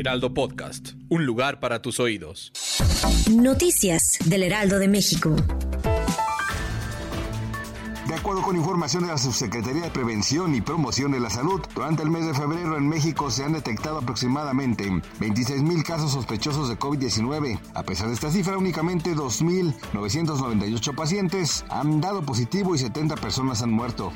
Heraldo Podcast, un lugar para tus oídos. Noticias del Heraldo de México. De acuerdo con información de la Subsecretaría de Prevención y Promoción de la Salud, durante el mes de febrero en México se han detectado aproximadamente 26 mil casos sospechosos de COVID-19. A pesar de esta cifra, únicamente 2.998 pacientes han dado positivo y 70 personas han muerto.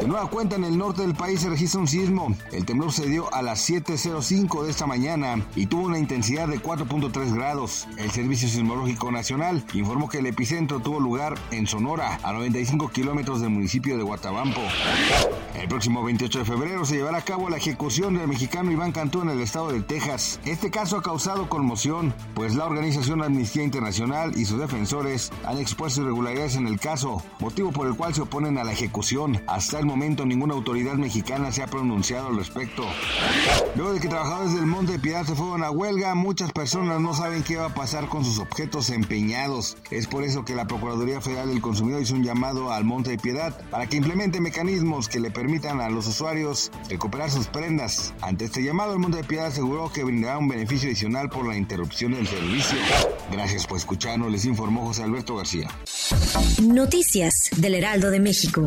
De nueva cuenta, en el norte del país se registra un sismo. El temblor se dio a las 7.05 de esta mañana y tuvo una intensidad de 4.3 grados. El Servicio Sismológico Nacional informó que el epicentro tuvo lugar en Sonora, a 95 kilómetros del municipio de Guatabampo. El próximo 28 de febrero se llevará a cabo la ejecución del mexicano Iván Cantú en el estado de Texas. Este caso ha causado conmoción, pues la organización Amnistía Internacional y sus defensores han expuesto irregularidades en el caso, motivo por el cual se oponen a la ejecución. Hasta el momento ninguna autoridad mexicana se ha pronunciado al respecto. Luego de que trabajadores del Monte de Piedad se fueron a huelga, muchas personas no saben qué va a pasar con sus objetos empeñados. Es por eso que la Procuraduría Federal del Consumidor hizo un llamado al Monte de Piedad para que implemente mecanismos que le permitan a los usuarios recuperar sus prendas. Ante este llamado, el Monte de Piedad aseguró que brindará un beneficio adicional por la interrupción del servicio. Gracias por escucharnos, les informó José Alberto García. Noticias del Heraldo de México.